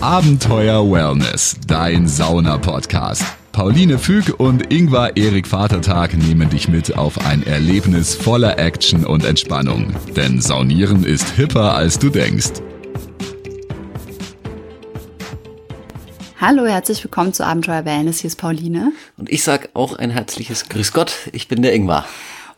Abenteuer Wellness, dein Sauna-Podcast. Pauline Füg und Ingvar Erik Vatertag nehmen dich mit auf ein Erlebnis voller Action und Entspannung. Denn Saunieren ist hipper, als du denkst. Hallo, herzlich willkommen zu Abenteuer Wellness. Hier ist Pauline. Und ich sag auch ein herzliches Grüß Gott. Ich bin der Ingvar.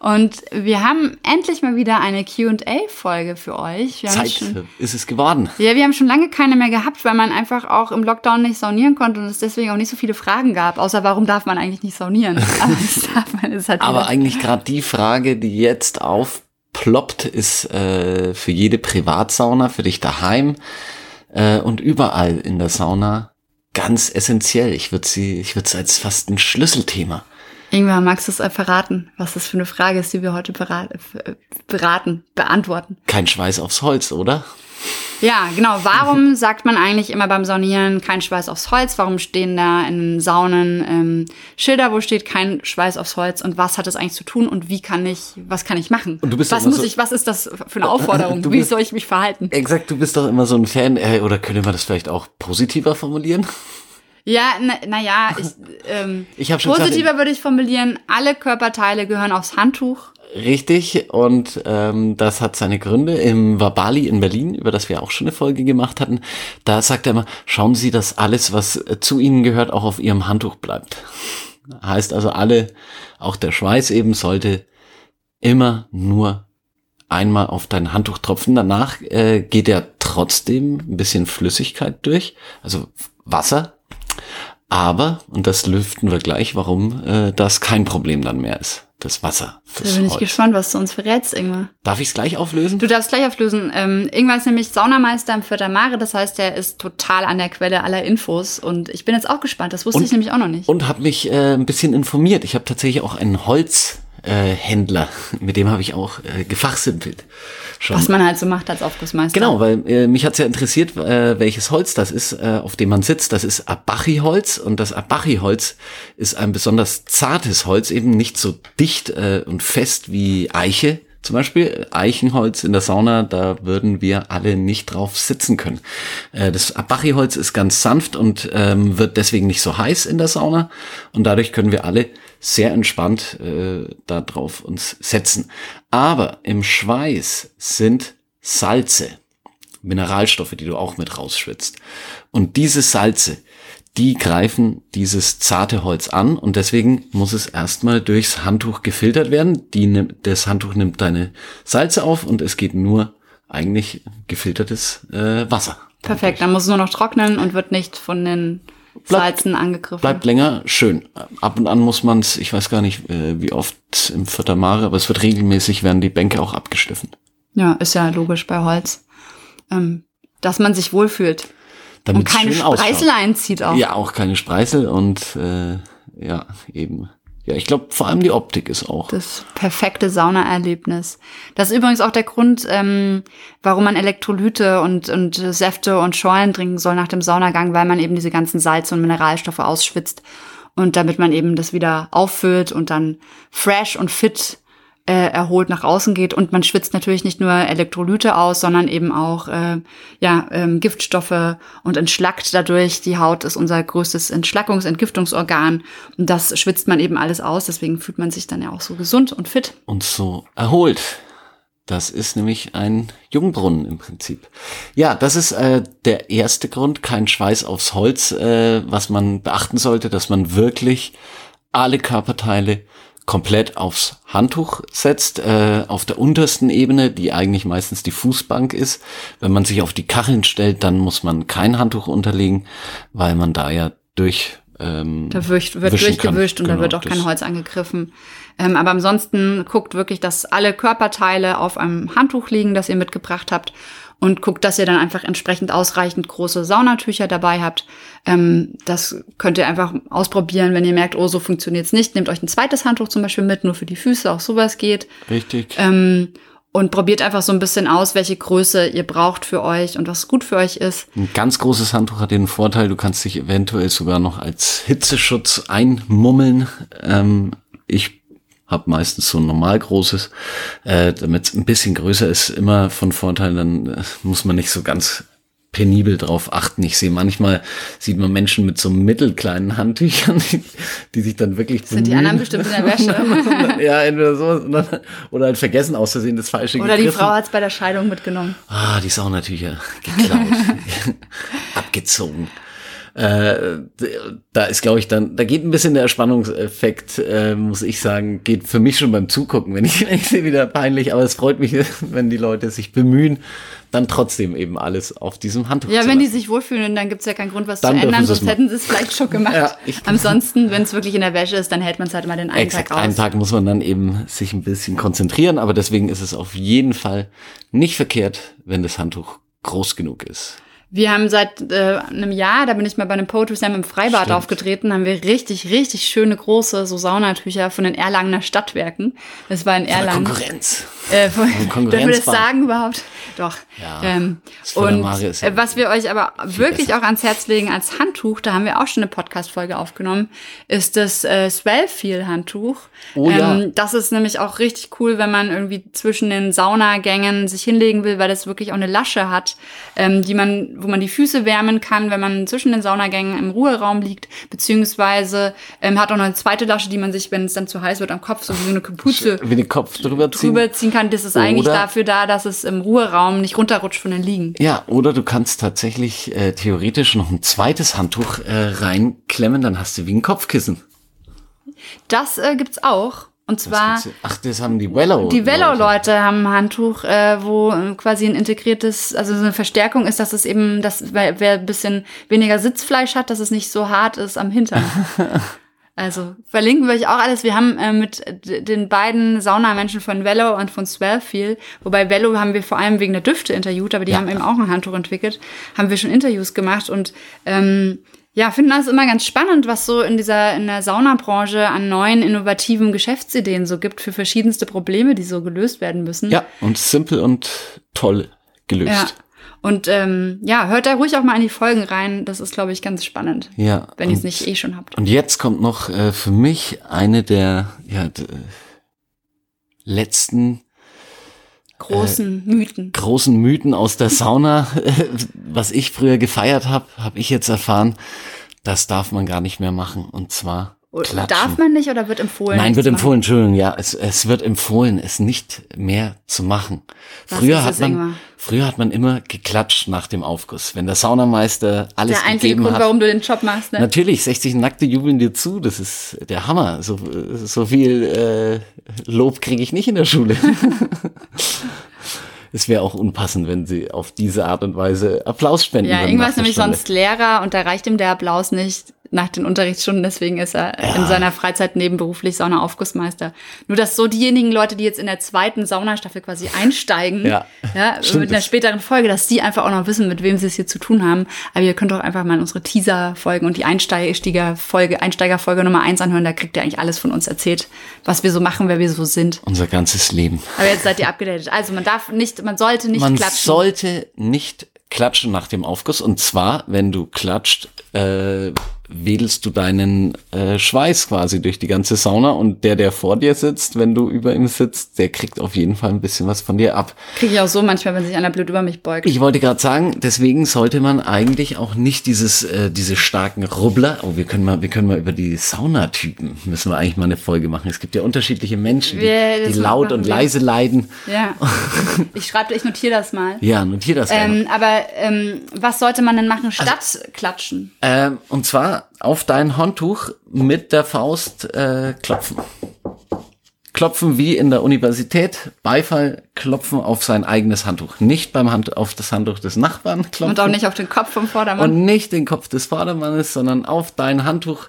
Und wir haben endlich mal wieder eine Q&A-Folge für euch. Wir Zeit schon, ist es geworden. Ja, wir haben schon lange keine mehr gehabt, weil man einfach auch im Lockdown nicht saunieren konnte und es deswegen auch nicht so viele Fragen gab. Außer warum darf man eigentlich nicht saunieren? Aber, man, halt Aber eigentlich gerade die Frage, die jetzt aufploppt, ist äh, für jede Privatsauna, für dich daheim äh, und überall in der Sauna ganz essentiell. Ich würde sie, ich würde es als fast ein Schlüsselthema Irgendwann magst du es verraten, was das für eine Frage ist, die wir heute beraten, beraten, beantworten. Kein Schweiß aufs Holz, oder? Ja, genau. Warum sagt man eigentlich immer beim Saunieren kein Schweiß aufs Holz? Warum stehen da in Saunen ähm, Schilder, wo steht kein Schweiß aufs Holz? Und was hat das eigentlich zu tun? Und wie kann ich, was kann ich machen? Und du bist was muss so, ich, was ist das für eine Aufforderung? wie soll ich mich verhalten? Exakt, du bist doch immer so ein Fan, äh, oder könnte man das vielleicht auch positiver formulieren? Ja, naja, na, na ich, ähm, ich hab schon positiver gesagt, würde ich formulieren, alle Körperteile gehören aufs Handtuch. Richtig, und ähm, das hat seine Gründe. Im Wabali in Berlin, über das wir auch schon eine Folge gemacht hatten, da sagt er immer, schauen Sie, dass alles, was zu Ihnen gehört, auch auf Ihrem Handtuch bleibt. Heißt also, alle, auch der Schweiß eben, sollte immer nur einmal auf dein Handtuch tropfen. Danach äh, geht er trotzdem ein bisschen Flüssigkeit durch, also Wasser, aber, und das lüften wir gleich, warum äh, das kein Problem dann mehr ist. Das Wasser. Da bin ich gespannt, was du uns verrätst, Ingmar. Darf ich es gleich auflösen? Du darfst gleich auflösen. Ähm, Ingmar ist nämlich Saunameister im Vierter Mare, das heißt, er ist total an der Quelle aller Infos. Und ich bin jetzt auch gespannt, das wusste und, ich nämlich auch noch nicht. Und habe mich äh, ein bisschen informiert. Ich habe tatsächlich auch einen Holz äh, Händler, mit dem habe ich auch äh, gefachsimpelt. Schon. Was man halt so macht als Aufgussmeister. Genau, weil äh, mich hat's ja interessiert, äh, welches Holz das ist, äh, auf dem man sitzt. Das ist Abachi-Holz und das Abachi-Holz ist ein besonders zartes Holz, eben nicht so dicht äh, und fest wie Eiche. Zum Beispiel Eichenholz in der Sauna, da würden wir alle nicht drauf sitzen können. Äh, das Abachi-Holz ist ganz sanft und ähm, wird deswegen nicht so heiß in der Sauna und dadurch können wir alle sehr entspannt äh, da uns setzen. Aber im Schweiß sind Salze, Mineralstoffe, die du auch mit rausschwitzt. Und diese Salze, die greifen dieses zarte Holz an und deswegen muss es erstmal durchs Handtuch gefiltert werden. Die, das Handtuch nimmt deine Salze auf und es geht nur eigentlich gefiltertes äh, Wasser. Perfekt, dann muss es nur noch trocknen und wird nicht von den Salzen angegriffen. Bleibt länger schön. Ab und an muss man es, ich weiß gar nicht, äh, wie oft im Vierter Mare, aber es wird regelmäßig, werden die Bänke auch abgeschliffen. Ja, ist ja logisch bei Holz. Ähm, dass man sich wohlfühlt. Damit und keine Spreißel ausschaut. einzieht auch. Ja, auch keine Spreißel und äh, ja, eben ja, ich glaube, vor allem die Optik ist auch. Das perfekte Saunaerlebnis. Das ist übrigens auch der Grund, ähm, warum man Elektrolyte und, und Säfte und Schorlen trinken soll nach dem Saunagang, weil man eben diese ganzen Salze und Mineralstoffe ausschwitzt. Und damit man eben das wieder auffüllt und dann fresh und fit äh, erholt nach außen geht und man schwitzt natürlich nicht nur Elektrolyte aus, sondern eben auch äh, ja ähm, Giftstoffe und entschlackt dadurch. Die Haut ist unser größtes Entschlackungs-, Entgiftungsorgan und das schwitzt man eben alles aus. Deswegen fühlt man sich dann ja auch so gesund und fit und so erholt. Das ist nämlich ein Jungbrunnen im Prinzip. Ja, das ist äh, der erste Grund, kein Schweiß aufs Holz, äh, was man beachten sollte, dass man wirklich alle Körperteile komplett aufs Handtuch setzt, äh, auf der untersten Ebene, die eigentlich meistens die Fußbank ist. Wenn man sich auf die Kacheln stellt, dann muss man kein Handtuch unterlegen, weil man da ja durch ähm, da wird, wird durchgewischt kann. und genau, da wird auch kein Holz angegriffen. Ähm, aber ansonsten guckt wirklich, dass alle Körperteile auf einem Handtuch liegen, das ihr mitgebracht habt und guckt, dass ihr dann einfach entsprechend ausreichend große Saunatücher dabei habt. Ähm, das könnt ihr einfach ausprobieren, wenn ihr merkt, oh, so funktioniert's nicht. Nehmt euch ein zweites Handtuch zum Beispiel mit, nur für die Füße, auch sowas geht. Richtig. Ähm, und probiert einfach so ein bisschen aus, welche Größe ihr braucht für euch und was gut für euch ist. Ein ganz großes Handtuch hat den Vorteil, du kannst dich eventuell sogar noch als Hitzeschutz einmummeln. Ähm, ich habe meistens so ein normal großes, äh, damit es ein bisschen größer ist, immer von Vorteil, dann äh, muss man nicht so ganz penibel drauf achten. Ich sehe manchmal, sieht man Menschen mit so mittelkleinen Handtüchern, die, die sich dann wirklich Sind die anderen bestimmt in der Wäsche. ja, entweder so oder halt vergessen aus Versehen das falsche Oder die Frau hat es bei der Scheidung mitgenommen. Ah, die Saunatücher geklaut, abgezogen. Äh, da ist, glaube ich, dann, da geht ein bisschen der Erspannungseffekt, äh, muss ich sagen, geht für mich schon beim Zugucken, wenn ich, wenn ich sehe, wieder peinlich, aber es freut mich, wenn die Leute sich bemühen, dann trotzdem eben alles auf diesem Handtuch Ja, wenn die sich wohlfühlen, dann gibt's ja keinen Grund, was Dann zu ändern, sonst hätten sie es vielleicht schon gemacht. Ja, Ansonsten, wenn es wirklich in der Wäsche ist, dann hält man es halt mal den einen Exakt, Tag aus. einen Tag muss man dann eben sich ein bisschen konzentrieren, aber deswegen ist es auf jeden Fall nicht verkehrt, wenn das Handtuch groß genug ist. Wir haben seit äh, einem Jahr, da bin ich mal bei einem Poetry Slam im Freibad Stimmt. aufgetreten, haben wir richtig, richtig schöne große so Saunatücher von den Erlangener Stadtwerken. Das war in Erlangen. Konkurrenz. Äh, von, Konkurrenz dürfen wir das sagen überhaupt? Doch. Ja, ähm, von und ja was wir euch aber wirklich besser. auch ans Herz legen als Handtuch, da haben wir auch schon eine Podcast-Folge aufgenommen, ist das äh, Swellfeel-Handtuch. Oh ja. Ähm, das ist nämlich auch richtig cool, wenn man irgendwie zwischen den Saunagängen sich hinlegen will, weil das wirklich auch eine Lasche hat, ähm, die man, wo man die Füße wärmen kann, wenn man zwischen den Saunagängen im Ruheraum liegt, beziehungsweise ähm, hat auch noch eine zweite Lasche, die man sich, wenn es dann zu heiß wird, am Kopf so wie so eine Kapuze Wie den Kopf drüber ziehen. drüber ziehen kann. Das ist eigentlich Oder- dafür da, dass es im Ruheraum nicht runterrutscht von den Liegen. Ja, oder du kannst tatsächlich äh, theoretisch noch ein zweites Handtuch äh, reinklemmen, dann hast du wie ein Kopfkissen. Das äh, gibt's auch. Und zwar Ach, das haben die Wello. die Velo-Leute haben ein Handtuch, äh, wo quasi ein integriertes, also so eine Verstärkung ist, dass es eben, dass wer, wer ein bisschen weniger Sitzfleisch hat, dass es nicht so hart ist am Hintern. Also verlinken wir euch auch alles. Wir haben äh, mit den beiden Saunamenschen von Velo und von Swellfeel, wobei Velo haben wir vor allem wegen der Düfte interviewt, aber die haben eben auch ein Handtuch entwickelt, haben wir schon Interviews gemacht und ähm, ja, finden das immer ganz spannend, was so in dieser in der Saunabranche an neuen innovativen Geschäftsideen so gibt für verschiedenste Probleme, die so gelöst werden müssen. Ja, und simpel und toll gelöst. Ja. Und ähm, ja, hört da ruhig auch mal in die Folgen rein. Das ist, glaube ich, ganz spannend. Ja, Wenn ihr es nicht eh schon habt. Und jetzt kommt noch äh, für mich eine der ja, letzten Großen Mythen. großen Mythen aus der Sauna, was ich früher gefeiert habe, habe ich jetzt erfahren, das darf man gar nicht mehr machen. Und zwar klatschen. Darf man nicht oder wird empfohlen? Nein, wird zu machen? empfohlen, Entschuldigung, ja, es, es wird empfohlen, es nicht mehr zu machen. Was Früher hat man, Ingmar? früher hat man immer geklatscht nach dem Aufguss. Wenn der Saunameister alles Der einzige gegeben Grund, hat. warum du den Job machst, ne? Natürlich, 60 Nackte jubeln dir zu, das ist der Hammer. So, so viel äh, Lob kriege ich nicht in der Schule. es wäre auch unpassend, wenn sie auf diese Art und Weise Applaus spenden Ja, irgendwas nämlich Stunde. sonst Lehrer und da reicht ihm der Applaus nicht nach den Unterrichtsstunden, deswegen ist er in seiner Freizeit nebenberuflich Saunaaufgussmeister. Nur dass so diejenigen Leute, die jetzt in der zweiten Saunastaffel quasi einsteigen, Ja, ja, einer das. späteren Folge, dass die einfach auch noch wissen, mit wem sie es hier zu tun haben. Aber ihr könnt doch einfach mal unsere Teaser-Folgen und die Einsteiger-Folge, Einsteiger-Folge Nummer eins anhören, da kriegt ihr eigentlich alles von uns erzählt, was wir so machen, wer wir so sind. Unser ganzes Leben. Aber jetzt seid ihr abgedatet. Also man darf nicht, man sollte nicht Man klatschen. sollte nicht klatschen nach dem Aufguss. Und zwar, wenn du klatscht, äh, wedelst du deinen äh, Schweiß quasi durch die ganze Sauna und der, der vor dir sitzt, wenn du über ihm sitzt, der kriegt auf jeden Fall ein bisschen was von dir ab. Kriege ich auch so manchmal, wenn sich einer blöd über mich beugt. Ich wollte gerade sagen, deswegen sollte man eigentlich auch nicht dieses, äh, diese starken Rubbler. Oh, wir können mal, wir können mal über die Saunatypen müssen wir eigentlich mal eine Folge machen. Es gibt ja unterschiedliche Menschen, die, das die laut und wir. leise leiden. Ja. Ich schreibe, ich notiere das mal. Ja, notier das. Ähm, aber ähm, was sollte man denn machen statt klatschen? Ähm, und zwar auf dein Handtuch mit der Faust äh, klopfen. Klopfen wie in der Universität, Beifall klopfen auf sein eigenes Handtuch. Nicht beim Hand auf das Handtuch des Nachbarn klopfen. Und auch nicht auf den Kopf vom Vordermann. Und nicht den Kopf des Vordermannes, sondern auf dein Handtuch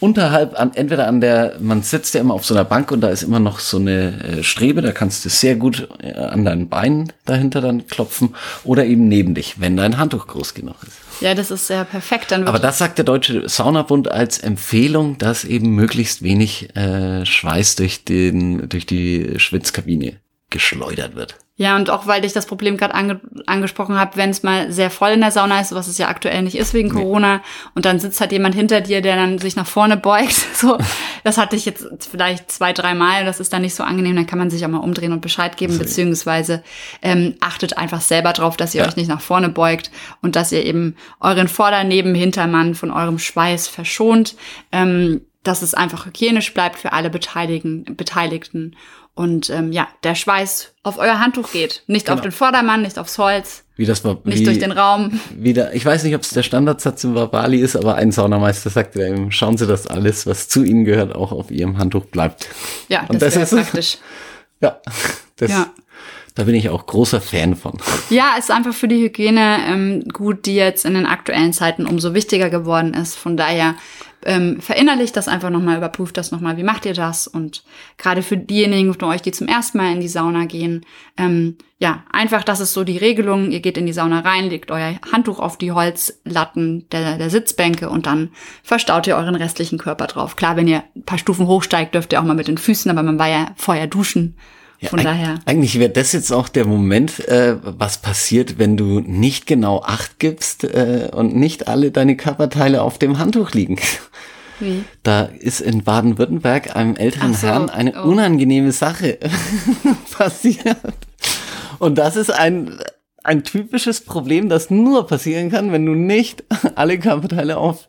unterhalb an, entweder an der, man sitzt ja immer auf so einer Bank und da ist immer noch so eine äh, Strebe, da kannst du sehr gut äh, an deinen Beinen dahinter dann klopfen oder eben neben dich, wenn dein Handtuch groß genug ist. ja, das ist ja perfekt. Dann Aber das sagt der Deutsche Saunabund als Empfehlung, dass eben möglichst wenig äh, Schweiß durch den durch die Schwitzkabine geschleudert wird. Ja, und auch weil ich das Problem gerade ange angesprochen habe, wenn es mal sehr voll in der Sauna ist, was es ja aktuell nicht ist wegen Corona, und dann sitzt halt jemand hinter dir, der dann sich nach vorne beugt. So, das hatte ich jetzt vielleicht zwei, drei Mal. Das ist dann nicht so angenehm. Dann kann man sich auch mal umdrehen und Bescheid geben, Okay. beziehungsweise ähm, achtet einfach selber drauf, dass ihr Ja. euch nicht nach vorne beugt und dass ihr eben euren Vorder-, Neben-, Hintermann von eurem Schweiß verschont. Ähm, dass es einfach hygienisch bleibt für alle Beteiligten. Beteiligten. Und ähm, ja, der Schweiß auf euer Handtuch geht. Nicht auf Genau. den Vordermann, nicht aufs Holz, Wie das war, nicht wie, durch den Raum. wieder, ich weiß nicht, ob es der Standardsatz im Wabali ist, aber ein Saunameister sagte eben, schauen Sie, dass alles, was zu Ihnen gehört, auch auf Ihrem Handtuch bleibt. Ja, Und das, das ist- praktisch. Ja, das, Ja. Da bin ich auch großer Fan von. Ja, ist einfach für die Hygiene ähm, gut, die jetzt in den aktuellen Zeiten umso wichtiger geworden ist. Von daher ähm, verinnerlicht das einfach nochmal, überprüft das nochmal, wie macht ihr das? Und gerade für diejenigen von euch, die zum ersten Mal in die Sauna gehen, ähm, ja, einfach, das ist so die Regelung. Ihr geht in die Sauna rein, legt euer Handtuch auf die Holzlatten der, der Sitzbänke und dann verstaut ihr euren restlichen Körper drauf. Klar, wenn ihr ein paar Stufen hochsteigt, dürft ihr auch mal mit den Füßen, aber man war ja vorher duschen. Von eig- daher. Eigentlich wäre das jetzt auch der Moment, äh, was passiert, wenn du nicht genau Acht gibst äh, und nicht alle deine Körperteile auf dem Handtuch liegen. Wie? Da ist in Baden-Württemberg einem älteren so, Herrn eine oh. unangenehme Sache passiert. Und das ist ein, ein typisches Problem, das nur passieren kann, wenn du nicht alle Körperteile auf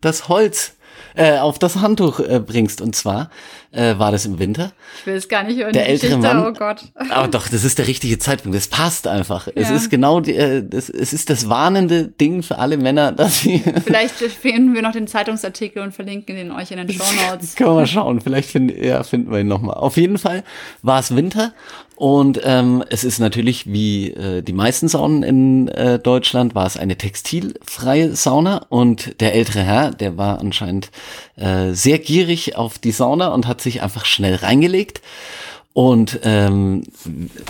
das Holz, äh, auf das Handtuch äh, bringst. Und zwar äh, war das im Winter. Ich will es gar nicht hören. Der ältere. Mann. Oh Gott. Aber doch, das ist der richtige Zeitpunkt. Das passt einfach. Es Ja. ist genau, die, äh, das, es ist das warnende Ding für alle Männer, dass sie Vielleicht finden wir noch den Zeitungsartikel und verlinken den euch in den Show Notes. Können wir mal schauen. Vielleicht find, ja, finden wir ihn nochmal. Auf jeden Fall war es Winter und ähm, es ist natürlich wie äh, die meisten Saunen in äh, Deutschland war es eine textilfreie Sauna und der ältere Herr, der war anscheinend äh, sehr gierig auf die Sauna und hat sich einfach schnell reingelegt und ähm,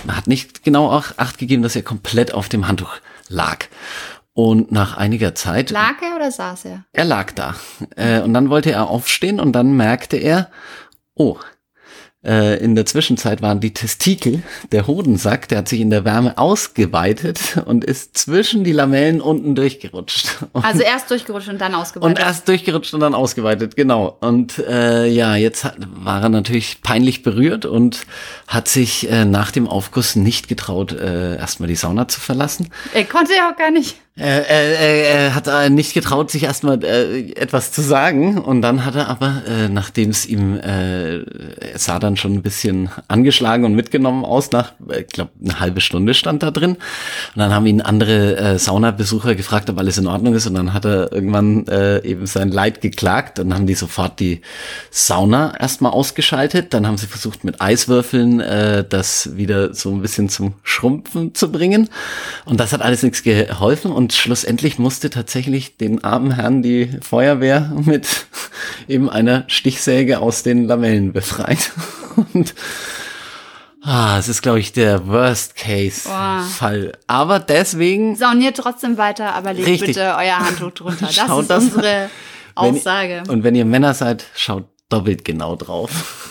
hat nicht genau auch Acht gegeben, dass er komplett auf dem Handtuch lag. Und nach einiger Zeit Lag er oder saß er? er lag da. Äh, und dann wollte er aufstehen und dann merkte er, oh, äh, in der Zwischenzeit waren die Testikel, der Hodensack, der hat sich in der Wärme ausgeweitet und ist zwischen die Lamellen unten durchgerutscht. Und, Also erst durchgerutscht und dann und ausgeweitet. erst durchgerutscht und dann ausgeweitet, genau. Und äh, ja, jetzt hat, war er natürlich peinlich berührt und hat sich äh, nach dem Aufguss nicht getraut, äh, erstmal die Sauna zu verlassen. er konnte ja auch gar nicht. Er, er, er, er hat äh, nicht getraut, sich erstmal äh, etwas zu sagen. Und dann hat er aber, äh, nachdem es ihm, äh, er sah dann schon ein bisschen angeschlagen und mitgenommen aus, nach, äh, ich glaube, eine halbe Stunde stand da drin. Und dann haben ihn andere äh, Saunabesucher gefragt, ob alles in Ordnung ist. Und dann hat er irgendwann äh, eben sein Leid geklagt. Dann haben die sofort die Sauna erstmal ausgeschaltet. Dann haben sie versucht, mit Eiswürfeln äh, das wieder so ein bisschen zum Schrumpfen zu bringen. Und das hat alles nichts geholfen. Und schlussendlich musste tatsächlich den armen Herrn die Feuerwehr mit eben einer Stichsäge aus den Lamellen befreien. Und ah, es ist, glaube ich, der Worst-Case-Fall. Aber deswegen Sauniert trotzdem weiter, aber legt Richtig. bitte euer Handtuch drunter. Das Schaut ist das- unsere Wenn- Aussage. Und wenn ihr Männer seid, schaut doppelt genau drauf.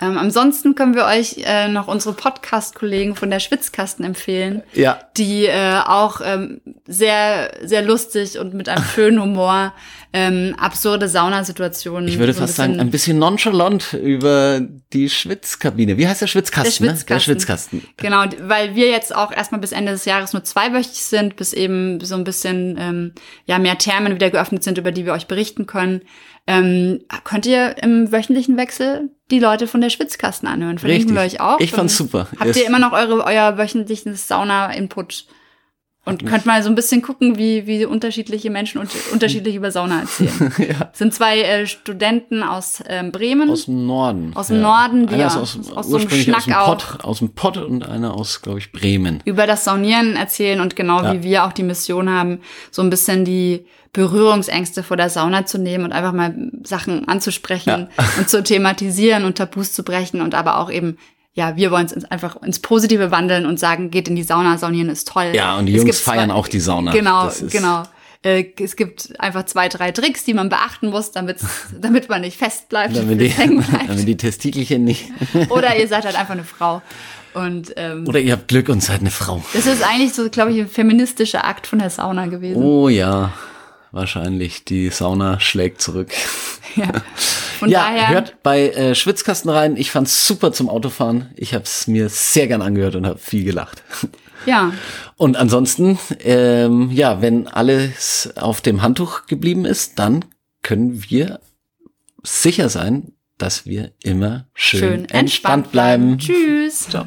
Ähm, ansonsten können wir euch äh, noch unsere Podcast-Kollegen von der Schwitzkasten empfehlen. Ja. die äh, auch ähm, sehr, sehr lustig und mit einem schönen Humor ähm, absurde Saunasituationen. Ich würde so fast sagen, ein bisschen nonchalant über die Schwitzkabine. Wie heißt der Schwitzkasten? Der Ne? Der Schwitzkasten. Schwitzkasten. Genau, weil wir jetzt auch erstmal bis Ende des Jahres nur zweiwöchig sind, bis eben so ein bisschen ähm, ja mehr Thermen wieder geöffnet sind, über die wir euch berichten können. Ähm, könnt ihr im wöchentlichen Wechsel die Leute von der Schwitzkasten anhören? Verlinken wir Richtig. euch auch. Ich fand's super. Habt ihr immer noch eure, euer wöchentliches Sauna-Input? Und könnt mal so ein bisschen gucken, wie, wie unterschiedliche Menschen und unterschiedlich über Sauna erzählen. ja. sind zwei äh, Studenten aus ähm, Bremen. Aus dem Norden. Aus dem Norden, die einer ist ja aus, aus so einem ursprünglich aus dem Schnack Pott, aus dem Pott und einer aus, glaube ich, Bremen. über das Saunieren erzählen und genau Ja. wie wir auch die Mission haben, so ein bisschen die Berührungsängste vor der Sauna zu nehmen und einfach mal Sachen anzusprechen und zu thematisieren und Tabus zu brechen und aber auch eben, ja, wir wollen es einfach ins Positive wandeln und sagen, geht in die Sauna, Saunieren ist toll. Ja, und die Es Jungs feiern zwei- auch die Sauna. Genau, genau. Äh, es gibt einfach zwei, drei Tricks, die man beachten muss, damit, damit man nicht fest bleibt, Damit die, bleibt. damit die Testikelchen nicht. Oder ihr seid halt einfach eine Frau. Und ähm, Oder ihr habt Glück und seid eine Frau. das ist eigentlich so, glaube ich, ein feministischer Akt von der Sauna gewesen. Oh ja, wahrscheinlich. Die Sauna schlägt zurück. Ja. Von ja, daher, hört bei äh, Schwitzkasten rein. Ich fand's super zum Autofahren. Ich habe es mir sehr gern angehört und habe viel gelacht. ja, Und ansonsten, ähm, ja, wenn alles auf dem Handtuch geblieben ist, dann können wir sicher sein, dass wir immer schön, schön entspannt bleiben. Tschüss. Ciao.